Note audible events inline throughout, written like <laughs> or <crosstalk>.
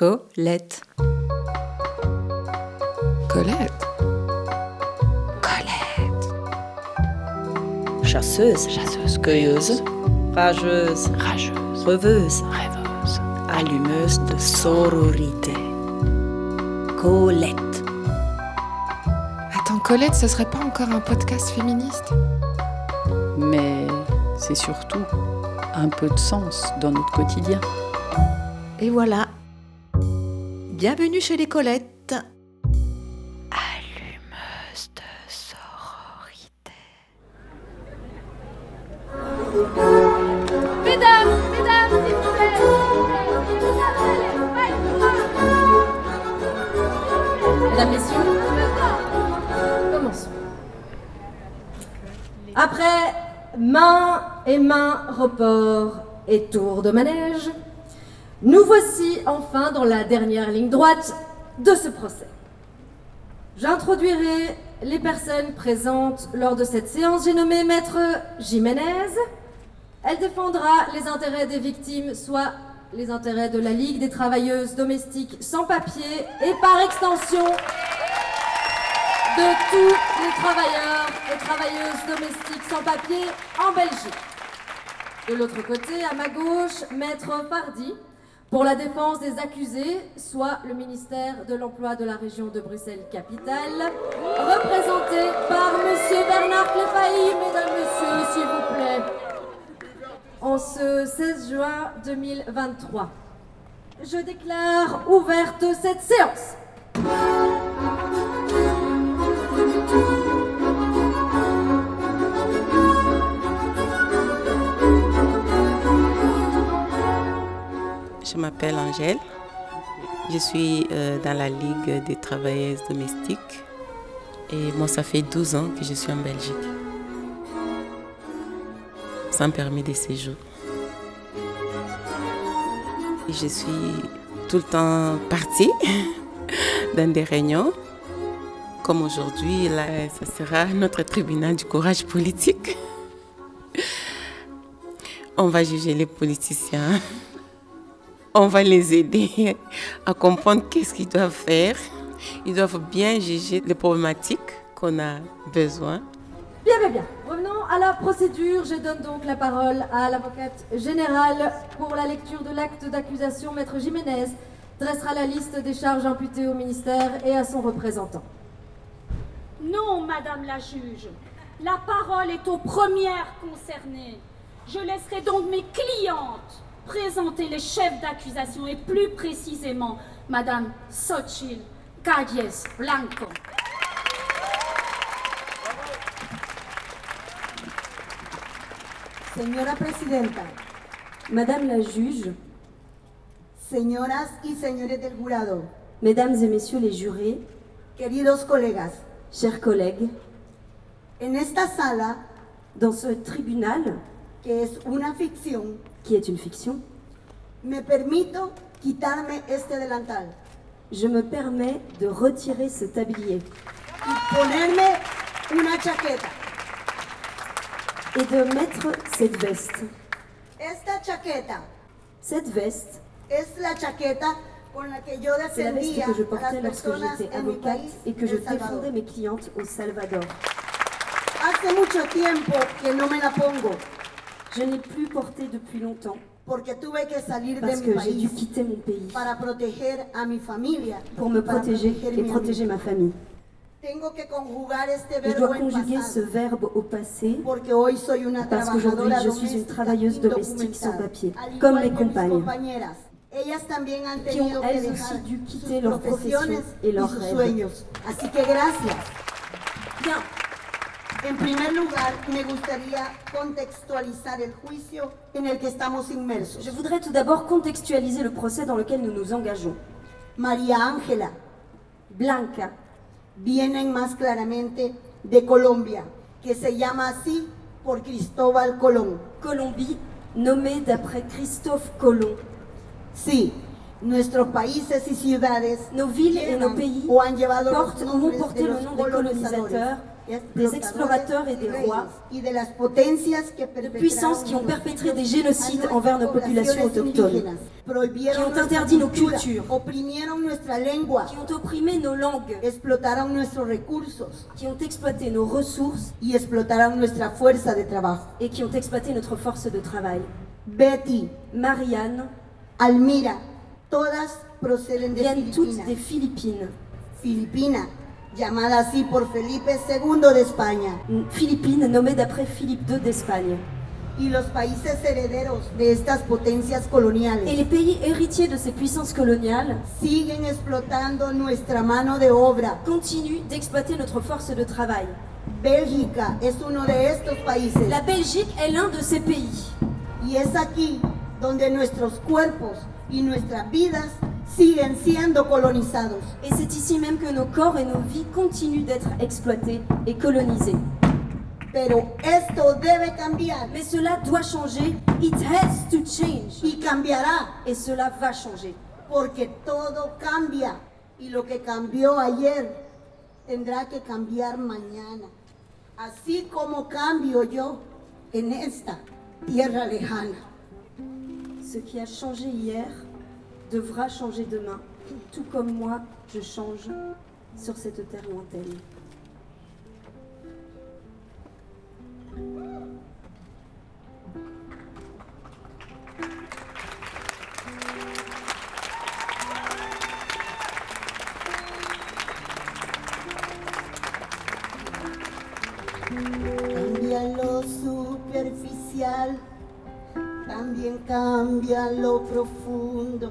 Colette. Colette. Colette. Chasseuse, Chasseuse. cueilleuse, rageuse, Rageuse. rêveuse, Rêveuse. allumeuse de sororité. Colette. Attends, Colette, ce serait pas encore un podcast féministe? Mais c'est surtout un peu de sens dans notre quotidien. Et voilà. Bienvenue chez les Colettes. Allumeuse de sororité. Mesdames, mesdames, s'il vous plaît, s'il vous plaît, Mesdames, Messieurs, commençons. Après main et main report et tour de manège, nous voici enfin dans la dernière ligne droite de ce procès. J'introduirai les personnes présentes lors de cette séance. J'ai nommé Maître Jiménez. Elle défendra les intérêts des victimes, soit les intérêts de la Ligue des travailleuses domestiques sans papier et par extension de tous les travailleurs et travailleuses domestiques sans papier en Belgique. De l'autre côté, à ma gauche, Maître Pardy, pour la défense des accusés, soit le ministère de l'Emploi de la région de Bruxelles-Capitale, représenté par Monsieur Bernard Cléfailly, mesdames, messieurs, s'il vous plaît. En ce 16 juin 2023, je déclare ouverte cette séance. Je m'appelle Angèle. Je suis euh, dans la Ligue des travailleuses domestiques. Et moi, ça fait 12 ans que je suis en Belgique. Sans permis de séjour. Et je suis tout le temps partie <laughs> dans des réunions. Comme aujourd'hui, là, ce sera notre tribunal du courage politique. <laughs> On va juger les politiciens on va les aider à comprendre qu'est-ce qu'ils doivent faire. Ils doivent bien juger les problématiques qu'on a besoin. Bien, bien, bien. Revenons à la procédure. Je donne donc la parole à l'avocate générale pour la lecture de l'acte d'accusation. Maître Jiménez dressera la liste des charges imputées au ministère et à son représentant. Non, Madame la juge. La parole est aux premières concernées. Je laisserai donc mes clientes présenter les chefs d'accusation et plus précisément Madame Xochitl Calles Blanco. Señora Presidenta, Madame la juge, señoras y señores del jurado, Mesdames et Messieurs les jurés, queridos colegas, chers collègues, en esta sala, dans ce tribunal, que es una ficción, qui est une fiction, me permito quitarme este delantal je me permets de retirer ce tablier y ponerme una chaqueta. et de mettre cette veste. Esta chaqueta Cette veste, es la chaqueta con la que yo c'est la veste defendía que je portais lorsque j'étais avocate et que je défendais mes clientes au Salvador. Hace mucho tiempo que no me la pongo Je n'ai plus porté depuis longtemps porque tuve que salir de parce mi que j'ai dû país quitter mon pays para proteger a mi familia, pour me para protéger et mi protéger ma famille. Tengo que conjugar este Je verbo dois en conjuguer ce verbe au passé Porque hoy soy una parce qu'aujourd'hui trabajadora je suis une doméstica travailleuse domestique sans indocumentada, papier, al comme mes que mis compagnes, compañeras. Ellas también han qui ont que elles dejar aussi dû sus quitter leur profession profesiones et y leurs sus rêves. sueños. Así que gracias. Bien, En primer lugar, me gustaría contextualizar el juicio en el que estamos inmersos. je voudrais tout d'abord contextualiser le procès dans lequel nous nous engageons. María Ángela Blanca vienen más claramente de Colombia, que se llama así por Cristóbal Colón. Colombie, nommée d'après Christophe Colomb. Sí, nuestros países y ciudades Nos villes et nos pays o han llevado los portent ou ont porté le nom des colonisateurs des explorateurs et des rois, de puissances qui ont perpétré des génocides envers nos populations autochtones, qui ont interdit nos cultures, qui ont opprimé nos langues, qui ont exploité nos ressources et qui ont exploité notre force de travail. Betty, Marianne Almira, todas proceden de toutes des Philippines. Filipina, llamada así por Felipe II de España, Philippines nommée d'après Philippe II d'Espagne. y los países herederos de estas potencias Et coloniales les pays héritiers de ces puissances coloniales siguen explotando nuestra mano de obra. continuent d'exploiter notre force de travail. Bélgica es uno de estos países La Belgique est l'un de ces pays. y es aquí donde nuestros cuerpos y nuestras vidas siguen siendo colonizados. Et c'est ici même que nos corps et nos vies continuent d'être exploités et colonisés. Pero esto debe cambiar Mais cela doit changer. It has to change. y cambiará Et cela va changer. porque todo cambia y lo que cambió ayer tendrá que cambiar mañana. Así como cambio yo en esta tierra lejana. Ce qui a changé hier devra changer demain, tout comme moi, je change sur cette terre lointaine. Cambia lo superficial, cambia lo profundo,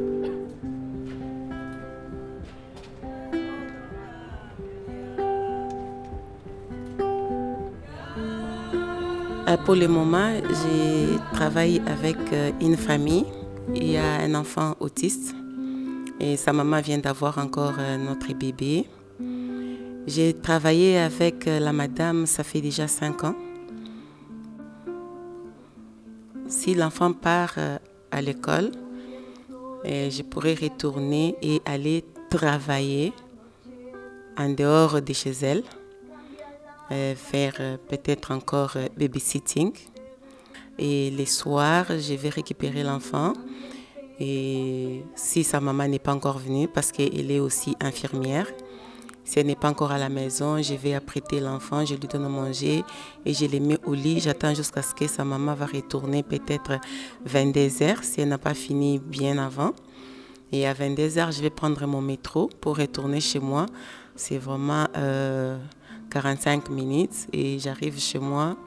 Pour le moment, je travaille avec euh, une famille. Il y a un enfant autiste et sa maman vient d'avoir encore euh, notre bébé. J'ai travaillé avec euh, la madame, ça fait déjà cinq ans. Si l'enfant part à l'école, je pourrais retourner et aller travailler en dehors de chez elle faire euh, peut-être encore euh, babysitting. Et les soirs, je vais récupérer l'enfant. Et si sa maman n'est pas encore venue, parce qu'elle est aussi infirmière, si elle n'est pas encore à la maison, je vais apprêter l'enfant, je lui donne à manger et je le mets au lit. J'attends jusqu'à ce que sa maman va retourner peut-être 22 heures, si elle n'a pas fini bien avant. Et à 22 heures, je vais prendre mon métro pour retourner chez moi. C'est vraiment euh, 45 minutes et j'arrive chez moi.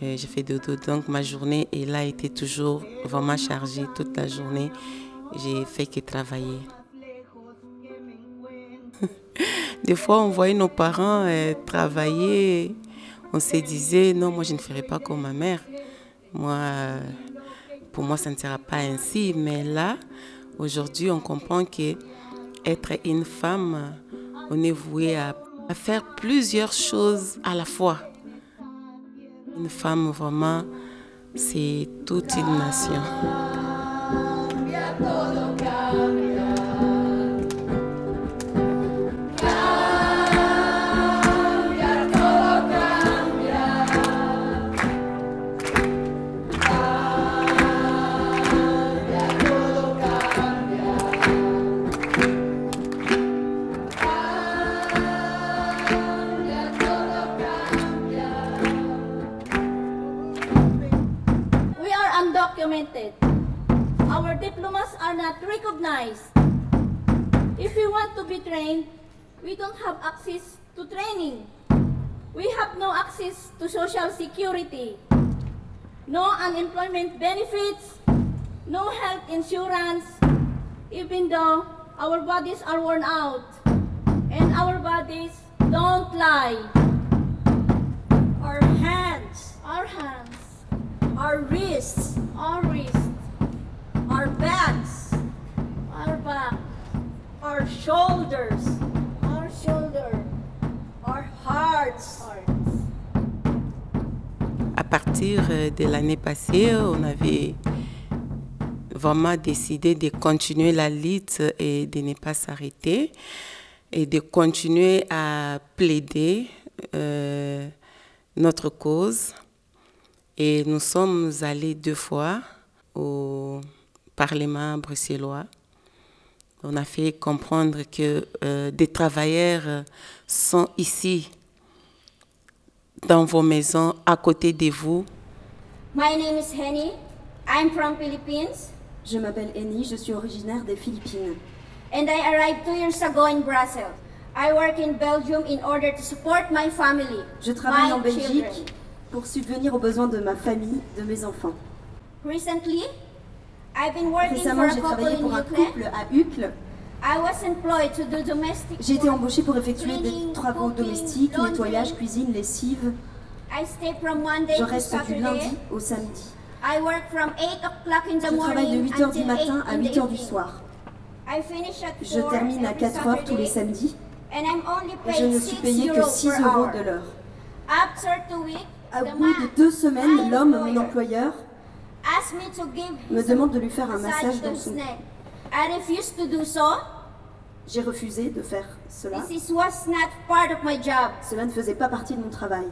Et je fais dodo. Donc ma journée, elle a été toujours vraiment chargée toute la journée. J'ai fait que travailler. <laughs> Des fois, on voyait nos parents euh, travailler. On se disait, non, moi, je ne ferai pas comme ma mère. Moi, euh, pour moi, ça ne sera pas ainsi. Mais là, aujourd'hui, on comprend que être une femme, on est voué à, à faire plusieurs choses à la fois. Une femme, vraiment, c'est toute une nation. Our bodies are worn out, and our bodies don't lie. Our hands, our hands, our wrists, our wrists, our backs, our back, our shoulders, our shoulder, our hearts. À partir euh, de l'année passée, on avait vraiment décidé de continuer la lutte et de ne pas s'arrêter et de continuer à plaider euh, notre cause. Et nous sommes allés deux fois au Parlement bruxellois. On a fait comprendre que euh, des travailleurs sont ici, dans vos maisons, à côté de vous. My name is Henny. I'm from Philippines. Je m'appelle Eni, je suis originaire des Philippines. And I arrived two years ago in Brussels. I work in Belgium in order to support my family. Je travaille en Belgique children. pour subvenir aux besoins de ma famille, de mes enfants. Recently, I've been working Récemment, j'ai travaillé pour un couple à Uccle. J'ai été embauchée pour effectuer des travaux domestiques, laundry. nettoyage, cuisine, lessive. I stay from Monday Je to reste du lundi au samedi. I work from 8 o'clock in the Je travaille de morning 8h du until matin 8 à in the 8h du evening. soir. I finish at Je 4 termine à every 4h tous les Saturday, samedis and I'm only et je paid ne suis 6 payée que euros 6 per euros hour. de l'heure. After two weeks, Au the bout de deux semaines, l'homme, mon employer, employeur, asked me to give me demande de lui faire un massage massage dans his son... neck. I refused to do so. J'ai refusé de faire cela. This is was not part of my job. Cela ne faisait pas partie de mon travail.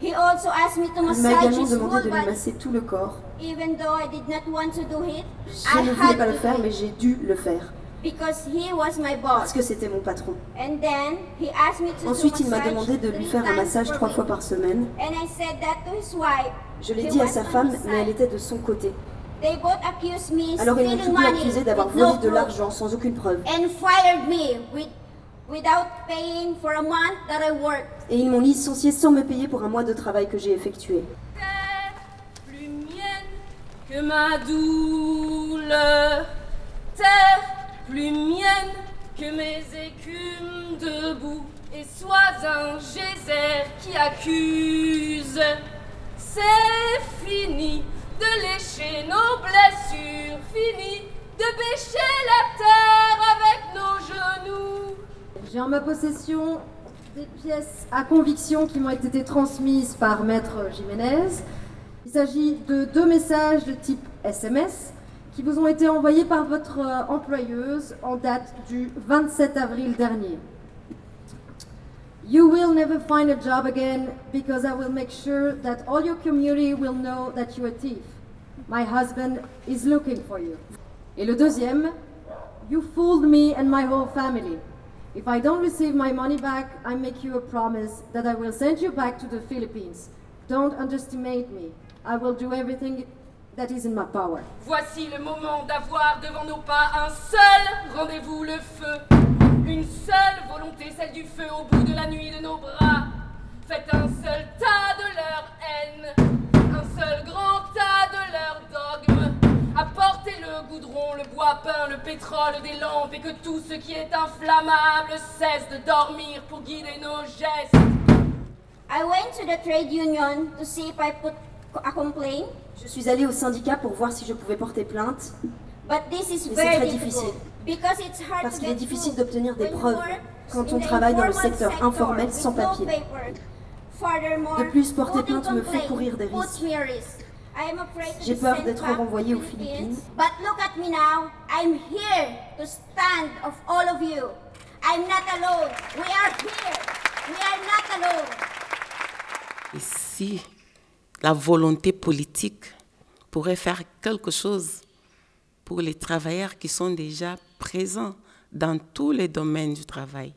He also asked me to Il m'a massage également his demandé whole de lui body. masser tout le corps. Even though I did not want to do it, Je I ne voulais had pas le to faire, do mais it j'ai dû le faire. because he was my Parce boss. que c'était mon patron. And then he asked me to Ensuite, do il m'a massage demandé de lui three faire un times massage trois fois par semaine. And I said that to his wife. Je l'ai He dit à was sa on femme, his mais elle side. était de son côté. They both accused me Alors ils m'ont stealing tous deux money accusé d'avoir with no volé de proof l'argent sans aucune preuve. and fired me with, without paying for a month that I worked. Et ils m'ont licencié sans me payer pour un mois de travail que j'ai effectué. Que ma douleur. Terre plus mienne que mes écumes debout. Et sois un geyser qui accuse. C'est fini de lécher nos blessures. Fini de bêcher la terre avec nos genoux. J'ai en ma possession des pièces à conviction qui m'ont été transmises par Maître Jiménez. Il s'agit de deux messages de type SMS qui vous ont été envoyés par votre euh, employeuse en date du 27 avril dernier. You will never find a job again because I will make sure that all your community will know that you're a thief. My husband is looking for you. Et le deuxième, You fooled me and my whole family. If I don't receive my money back, I make you a promise that I will send you back to the Philippines. Don't underestimate me. I will do everything that is in my power. Voici le moment d'avoir devant nos pas un seul rendez-vous, le feu. Une seule volonté, celle du feu au bout de la nuit de nos bras. Faites un seul tas de leur haine, un seul grand tas de leur dogme. Apportez le goudron, le bois peint, le pétrole des lampes et que tout ce qui est inflammable cesse de dormir pour guider nos gestes. I went to the trade union to see if I put a complaint, Je suis allée au syndicat pour voir si je pouvais porter plainte, but this is mais c'est very très difficult difficile. because it's hard Parce qu'il est difficile d'obtenir des preuves quand on travaille dans le secteur informel sans papier. De plus, porter plainte me fait courir des risques. J'ai be peur sent d'être renvoyée aux Philippines. Philippines. But look at me now. I'm here to stand of all of you. I'm not alone. We are here. We are not alone. Et si la volonté politique pourrait faire quelque chose pour les travailleurs qui sont déjà présents dans tous les domaines du travail.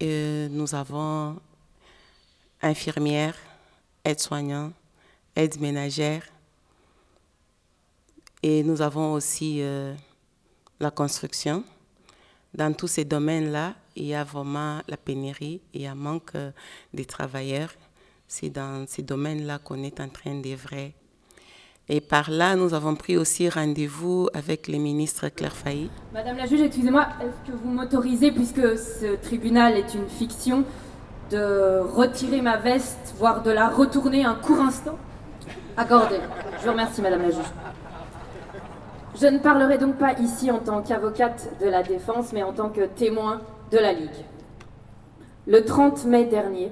Nous avons infirmières, aides-soignants, aides ménagères et nous avons aussi euh, la construction. Dans tous ces domaines-là, il y a vraiment la pénurie, il y a manque euh, de travailleurs. C'est dans ces domaines-là qu'on est en train d'œuvrer. Et par là, nous avons pris aussi rendez-vous avec le ministre Claire Failly. Madame la juge, excusez-moi, est-ce que vous m'autorisez, puisque ce tribunal est une fiction, de retirer ma veste, voire de la retourner un court instant? Accordé. Je vous remercie, Madame la juge. Je ne parlerai donc pas ici en tant qu'avocate de la défense, mais en tant que témoin de la Ligue. Le 30 mai dernier,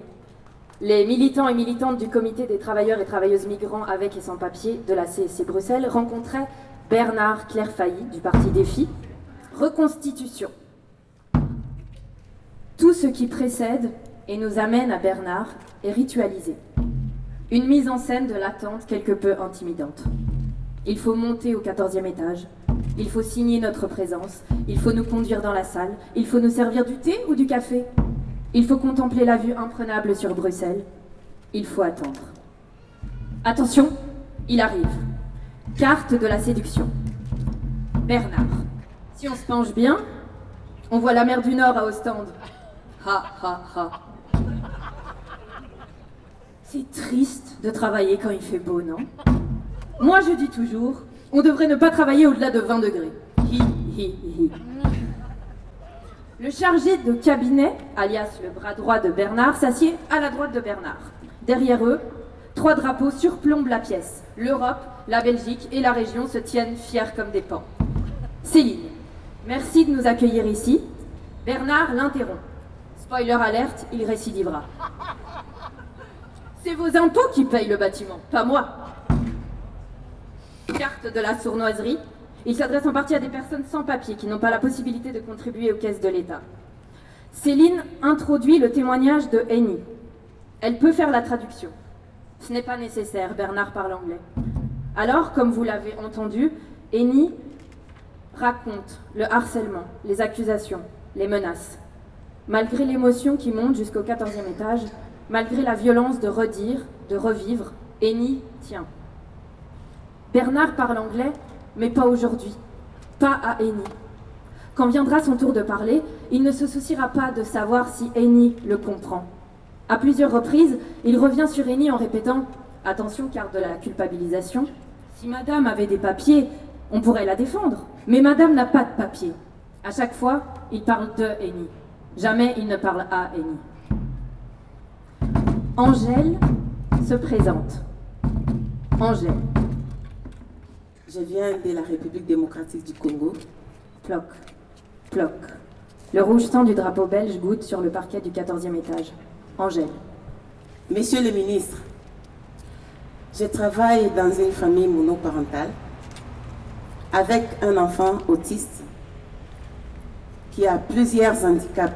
Les militants et militantes du comité des travailleurs et travailleuses migrants avec et sans papier de la CSC Bruxelles rencontraient Bernard Clairfailly du parti Défi. Reconstitution. Tout ce qui précède et nous amène à Bernard est ritualisé. Une mise en scène de l'attente quelque peu intimidante. Il faut monter au 14e étage. Il faut signer notre présence. Il faut nous conduire dans la salle. Il faut nous servir du thé ou du café? Il faut contempler la vue imprenable sur Bruxelles. Il faut attendre. Attention, il arrive. Carte de la séduction. Bernard. Si on se penche bien, on voit la mer du Nord à Ostende. Ha ha ha. C'est triste de travailler quand il fait beau, non? Moi je dis toujours, on devrait ne pas travailler au-delà de 20 degrés. Hi hi hi. Le chargé de cabinet, alias le bras droit de Bernard, s'assied à la droite de Bernard. Derrière eux, trois drapeaux surplombent la pièce. L'Europe, la Belgique et la région se tiennent fiers comme des pans. Céline, merci de nous accueillir ici. Bernard l'interrompt. Spoiler alerte, il récidivera. C'est vos impôts qui payent le bâtiment, pas moi. Carte de la sournoiserie. Il s'adresse en partie à des personnes sans papier qui n'ont pas la possibilité de contribuer aux caisses de l'État. Céline introduit le témoignage de Henny. Elle peut faire la traduction. Ce n'est pas nécessaire, Bernard parle anglais. Alors, comme vous l'avez entendu, Henny raconte le harcèlement, les accusations, les menaces. Malgré l'émotion qui monte jusqu'au 14e étage, malgré la violence de redire, de revivre, Henny tient. Bernard parle anglais, mais pas aujourd'hui, pas à Henny. Quand viendra son tour de parler, il ne se souciera pas de savoir si Henny le comprend. À plusieurs reprises, il revient sur Henny en répétant Attention, carte de la culpabilisation. Si madame avait des papiers, on pourrait la défendre. Mais madame n'a pas de papiers. À chaque fois, il parle de Henny. Jamais il ne parle à Henny. Angèle se présente. Angèle. Je viens de la République démocratique du Congo. Ploc, ploc. Le rouge sang du drapeau belge goutte sur le parquet du 14e étage. Angèle. Monsieur le ministre, je travaille dans une famille monoparentale avec un enfant autiste qui a plusieurs handicaps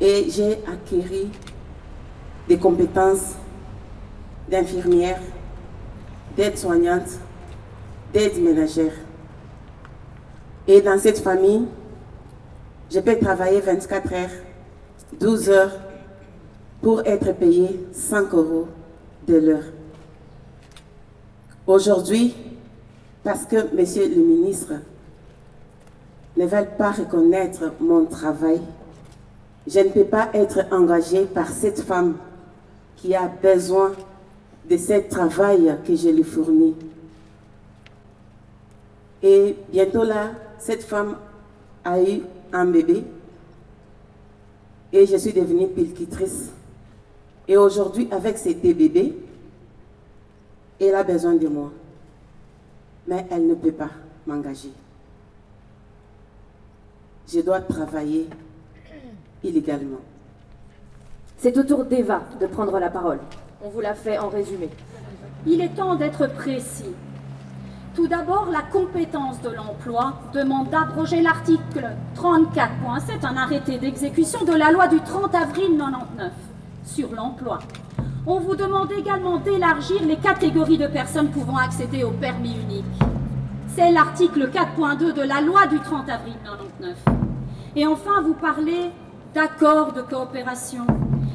et j'ai acquis des compétences d'infirmière, d'aide-soignante, d'aide ménagère. Et dans cette famille, je peux travailler 24 heures, 12 heures pour être payé 5 euros de l'heure. Aujourd'hui, parce que Monsieur le ministre ne veut pas reconnaître mon travail, je ne peux pas être engagée par cette femme qui a besoin de ce travail que je lui fournis. Et bientôt là, cette femme a eu un bébé et je suis devenue pilquitrice. Et aujourd'hui, avec ces deux bébés, elle a besoin de moi. Mais elle ne peut pas m'engager. Je dois travailler illégalement. C'est au tour d'Eva de prendre la parole. On vous l'a fait en résumé. Il est temps d'être précis. Tout d'abord, la compétence de l'emploi demande d'abroger l'article 34.7, un arrêté d'exécution de la loi du 30 avril 99 sur l'emploi. On vous demande également d'élargir les catégories de personnes pouvant accéder au permis unique. C'est l'article 4.2 de la loi du 30 avril 99. Et enfin, vous parlez d'accord de coopération.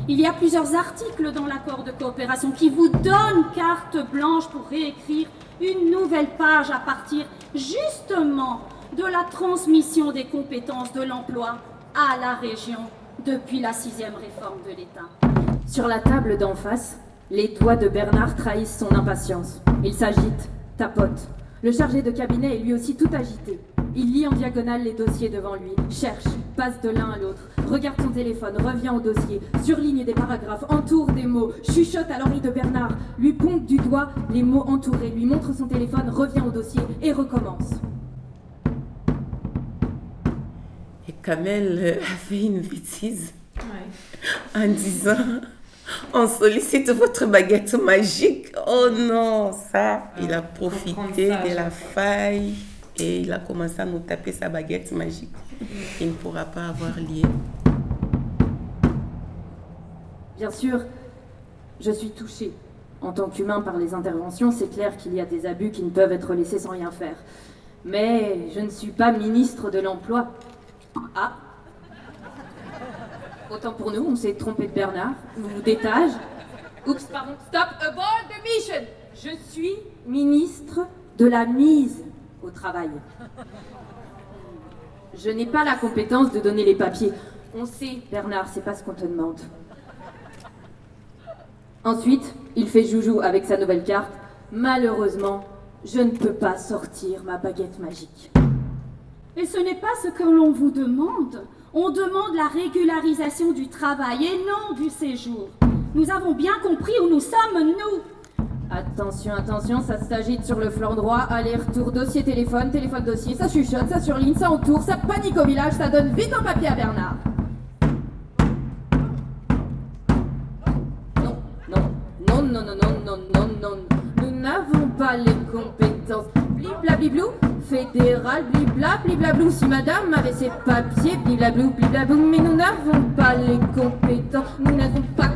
Il y a plusieurs articles dans l'accord de coopération qui vous donnent carte blanche pour réécrire une nouvelle page à partir justement de la transmission des compétences de l'emploi à la région depuis la sixième réforme de l'État. Sur la table d'en face, les doigts de Bernard trahissent son impatience. Il s'agite, tapote. Le chargé de cabinet est lui aussi tout agité. Il lit en diagonale les dossiers devant lui, cherche, passe de l'un à l'autre, regarde son téléphone, revient au dossier, surligne des paragraphes, entoure des mots, chuchote à l'oreille de Bernard, lui pompe du doigt les mots entourés, lui montre son téléphone, revient au dossier et recommence. Et Kamel a fait une bêtise en disant on sollicite votre baguette magique. Oh non, ça, il a profité ça, de la faille et il a commencé à nous taper sa baguette magique. Il ne pourra pas avoir lié. Bien sûr, je suis touchée. En tant qu'humain par les interventions, c'est clair qu'il y a des abus qui ne peuvent être laissés sans rien faire. Mais je ne suis pas ministre de l'Emploi. Ah Autant pour nous, on s'est trompé de Bernard, ou d'étage. Oups, pardon, stop, abort the mission Je suis ministre de la mise au travail. Je n'ai pas la compétence de donner les papiers. On sait, Bernard, c'est pas ce qu'on te demande. Ensuite, il fait joujou avec sa nouvelle carte. Malheureusement, je ne peux pas sortir ma baguette magique. Et ce n'est pas ce que l'on vous demande. On demande la régularisation du travail et non du séjour. Nous avons bien compris où nous sommes, nous. Attention, attention, ça s'agite sur le flanc droit. Aller-retour, dossier, téléphone, téléphone, dossier. Ça chuchote, ça surligne, ça entoure, ça panique au village, ça donne vite un papier à Bernard. Non, non, non, non, non, non, non, non, non. Nous n'avons pas les compétences. Bliblabliblou, fédéral, blibla, bliblablou. Si madame avait ses papiers, bliblablou, bliblablou. Mais nous n'avons pas les compétences. Nous n'avons pas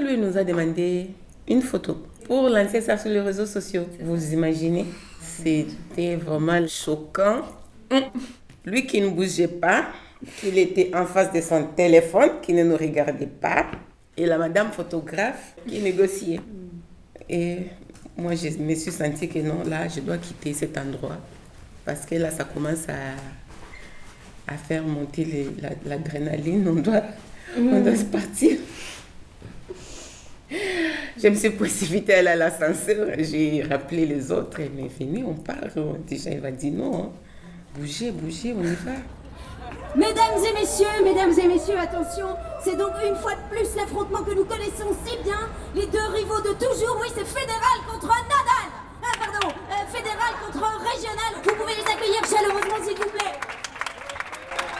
Lui, nous a demandé une photo pour lancer ça sur les réseaux sociaux. Vous imaginez? C'était vraiment choquant. Hum. Lui qui ne bougeait pas, qu'il était en face de son téléphone, qui ne nous regardait pas, et la madame photographe qui négociait. Et moi, je me suis sentie que non, là, je dois quitter cet endroit. Parce que là, ça commence à, à faire monter l'adrénaline. on, doit, on doit se partir. Je me suis précipitée à l'ascenseur. J'ai rappelé les autres. Mais venez, on part. Déjà, il va dire non. hein. Bougez, bougez, on y va. Mesdames et messieurs, mesdames et messieurs, attention, c'est donc une fois de plus l'affrontement que nous connaissons si bien, les deux rivaux de toujours, oui c'est fédéral contre Nadal Ah pardon, euh, fédéral contre régional, vous pouvez les accueillir chaleureusement s'il vous plaît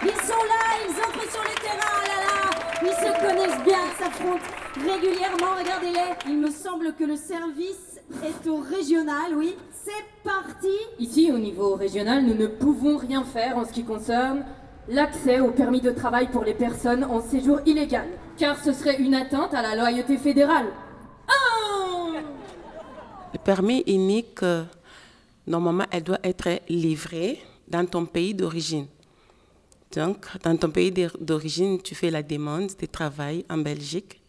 Ils sont là, ils entrent sur le terrain, ah là là Ils se connaissent bien, s'affrontent régulièrement, regardez-les Il me semble que le service est au régional, oui, c'est parti Ici, au niveau régional, nous ne pouvons rien faire en ce qui concerne l'accès au permis de travail pour les personnes en séjour illégal, car ce serait une atteinte à la loyauté fédérale. Le permis unique, euh, normalement, elle doit être livrée dans ton pays d'origine. Donc, dans ton pays d'or- d'origine, tu fais la demande de travail en Belgique.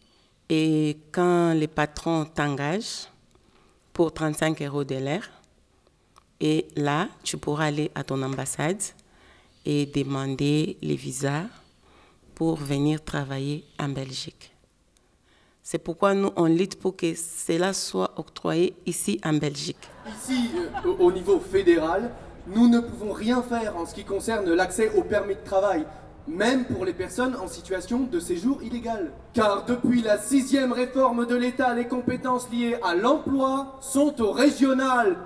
Et quand les patrons t'engagent pour 35 euros de l'heure, et là, tu pourras aller à ton ambassade et demander les visas pour venir travailler en Belgique. C'est pourquoi nous, on lutte pour que cela soit octroyé ici en Belgique. Ici, euh, au niveau fédéral, nous ne pouvons rien faire en ce qui concerne l'accès au permis de travail, même pour les personnes en situation de séjour illégal. Car depuis la sixième réforme de l'État, les compétences liées à l'emploi sont au régional.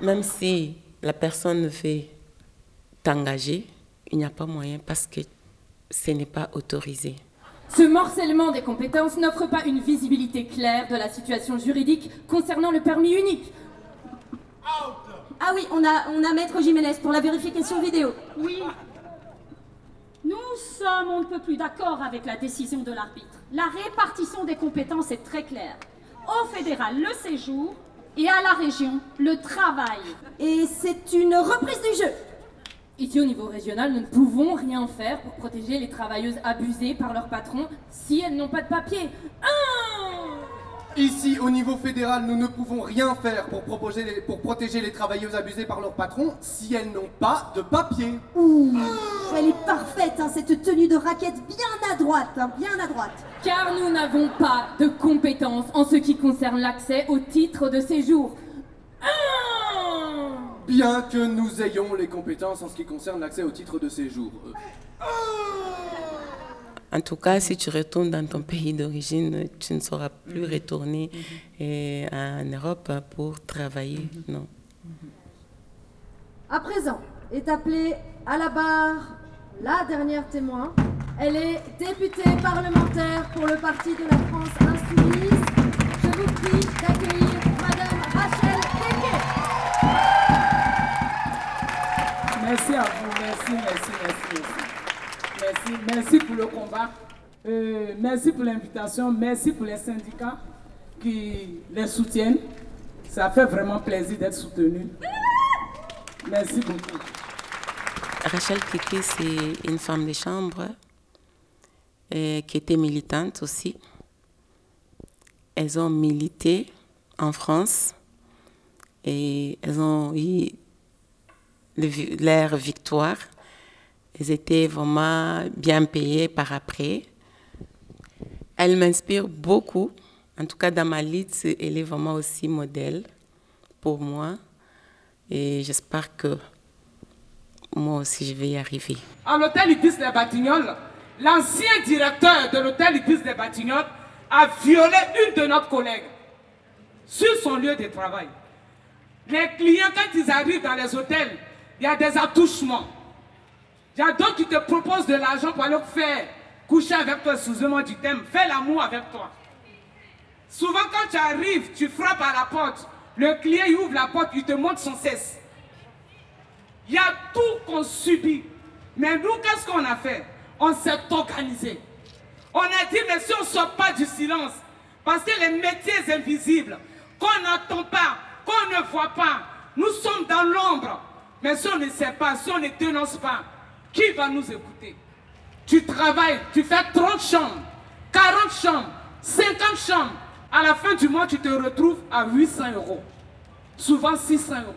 Même si la personne veut t'engager, il n'y a pas moyen parce que ce n'est pas autorisé. Ce morcellement des compétences n'offre pas une visibilité claire de la situation juridique concernant le permis unique. Ah oui, on a, on a Maître Jiménez pour la vérification vidéo. Oui. Nous sommes, on ne peut plus d'accord avec la décision de l'arbitre. La répartition des compétences est très claire. Au fédéral, le séjour et à la région, le travail. Et c'est une reprise du jeu. Ici, au niveau régional, nous ne pouvons rien faire pour protéger les travailleuses abusées par leur patron si elles n'ont pas de papier. Ici, au niveau fédéral, nous ne pouvons rien faire pour, proposer les- pour protéger les travailleuses abusées par leur patron si elles n'ont pas de papier. Ouh, elle est parfaite, hein, cette tenue de raquette bien à droite, hein, bien à droite. Car nous n'avons pas de compétences en ce qui concerne l'accès au titre de séjour. Bien que nous ayons les compétences en ce qui concerne l'accès au titre de séjour. Euh, En tout cas, si tu retournes dans ton pays d'origine, tu ne sauras plus retourner eh, en Europe pour travailler. Non. À présent, est appelée à la barre la dernière témoin. Elle est députée parlementaire pour le Parti de la France Insoumise. Je vous prie d'accueillir Madame Rachel Keke. Merci à vous, merci, merci, merci, merci. Merci, pour le combat. Euh, merci pour l'invitation, merci pour les syndicats qui les soutiennent. Ça fait vraiment plaisir d'être soutenu. Merci beaucoup. Rachel Kiki, c'est une femme de chambre euh, qui était militante aussi. Elles ont milité en France et elles ont eu le- leur victoire. Elles étaient vraiment bien payées par après. Elle m'inspire beaucoup. En tout cas, dans ma liste, elle est vraiment aussi modèle pour moi. Et j'espère que moi aussi, je vais y arriver. À l'hôtel Ibis des Batignolles, l'ancien directeur de l'hôtel Ibis des Batignolles a violé une de nos collègues sur son lieu de travail. Les clients, quand ils arrivent dans les hôtels, il y a des attouchements. Il y a d'autres qui te proposent de l'argent pour aller faire coucher avec toi, excusez-moi du thème, faire l'amour avec toi. Souvent, quand tu arrives, tu frappes à la porte. Le client, il ouvre la porte, il te montre son cesse. Il y a tout qu'on subit. Mais nous, qu'est-ce qu'on a fait? On s'est organisé. On a dit, mais si on ne sort pas du silence, parce que les métiers invisibles, qu'on n'entend pas, qu'on ne voit pas, nous sommes dans l'ombre. Mais si on ne sait pas, si on ne dénonce pas, qui va nous écouter? Tu travailles, tu fais 30 chambres, 40 chambres, 50 chambres. À la fin du mois, tu te retrouves à 800 euros. Souvent 600 euros.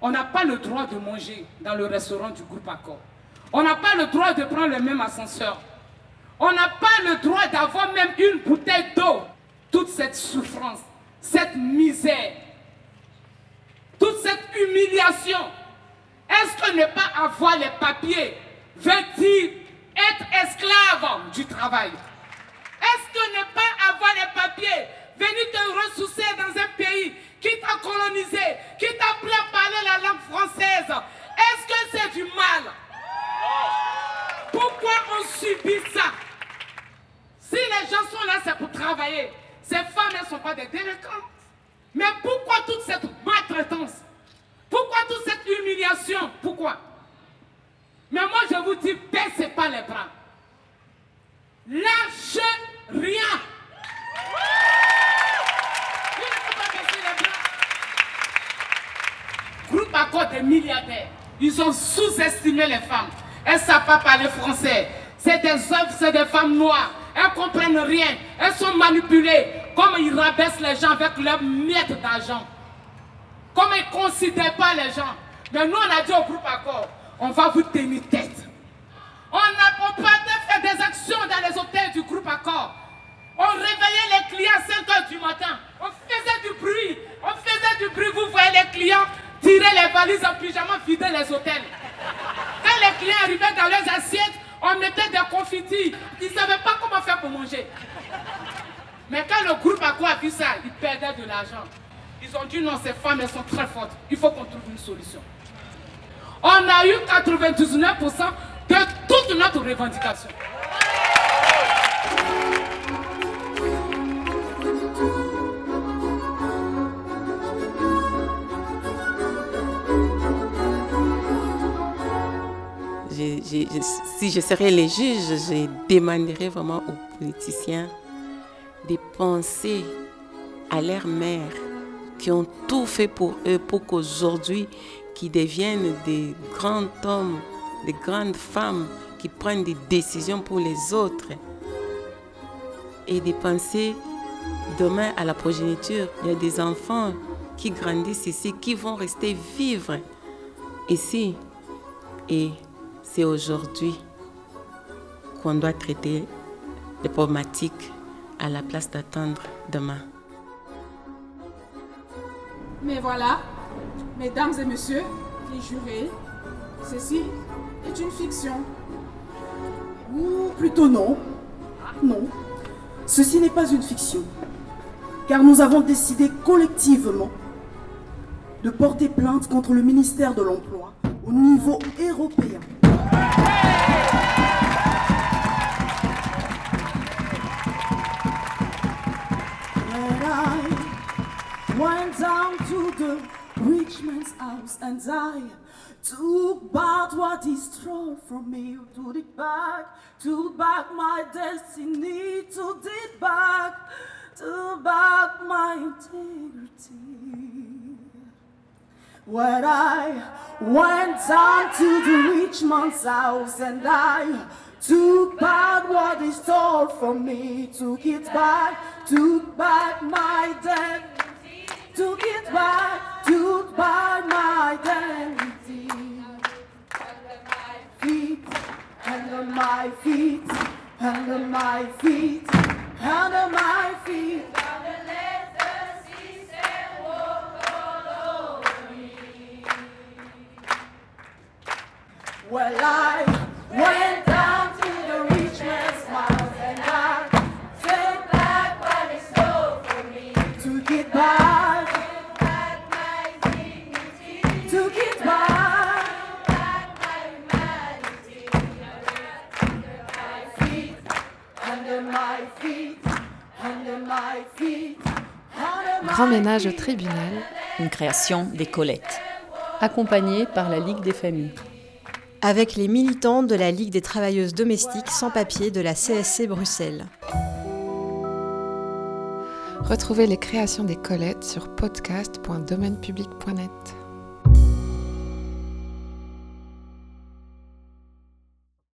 On n'a pas le droit de manger dans le restaurant du groupe Accor. On n'a pas le droit de prendre le même ascenseur. On n'a pas le droit d'avoir même une bouteille d'eau. Toute cette souffrance, cette misère, toute cette humiliation. Est-ce que ne pas avoir les papiers veut dire être esclave du travail? Est-ce que ne pas avoir les papiers, venir te ressourcer dans un pays qui t'a colonisé, qui t'a appris à parler la langue française, est-ce que c'est du mal? Pourquoi on subit ça? Si les gens sont là, c'est pour travailler. Ces femmes, ne sont pas des délinquantes. Mais pourquoi toute cette maltraitance Pourquoi toute cette humiliation? Pourquoi? Mais moi, je vous dis, baissez pas les bras. Lâchez rien. Groupe accord des milliardaires. Ils ont sous-estimé les femmes. Elles ne savent pas parler français. C'est des œuvres, c'est des femmes noires. Elles ne comprennent rien. Elles sont manipulées. Comme ils rabaissent les gens avec leurs miettes d'argent. Comme ils ne considèrent pas les gens. Mais nous, on a dit au groupe accord, on va vous tenir tête. On n'a pas fait des actions dans les hôtels du groupe accord. On réveillait les clients à 5 heures du matin. On faisait du bruit. On faisait du bruit. Vous voyez les clients tirer les valises en pyjama, vider les hôtels. Quand les clients arrivaient dans leurs assiettes, on mettait des confitis. Ils ne savaient pas comment faire pour manger. Mais quand le groupe accord a vu ça, ils perdaient de l'argent. Ils ont dit non, ces femmes, elles sont très fortes. Il faut qu'on trouve une solution. On a eu 99% de toute notre revendication. Si je serais les juges, je demanderais vraiment aux politiciens de penser à leurs mères qui ont tout fait pour eux pour qu'aujourd'hui, qu'ils deviennent des grands hommes, des grandes femmes qui prennent des décisions pour les autres. Et de penser demain à la progéniture. Il y a des enfants qui grandissent ici, qui vont rester vivre ici. Et c'est aujourd'hui qu'on doit traiter les problématiques à la place d'attendre demain. Mais voilà, mesdames et messieurs, les jurés, ceci est une fiction. Ou plutôt non. Non. Ceci n'est pas une fiction. Car nous avons décidé collectivement de porter plainte contre le ministère de l'Emploi au niveau européen. Went down to the rich man's house and I took back what he stole from me, took it back, took back my destiny, took it back, took back my integrity. When I went down to the rich man's house and I took back what he stole from me, took it back, took back my dignity, took it back, took back my dignity. Feet, under my feet, under my feet, under my feet. Well, I Grand ménage au tribunal. Une création des Colettes. Accompagnée par la Ligue des familles. Avec les militants de la Ligue des travailleuses domestiques sans papier de la CSC Bruxelles. Retrouvez les créations des Colettes sur podcast.domainepublic.net.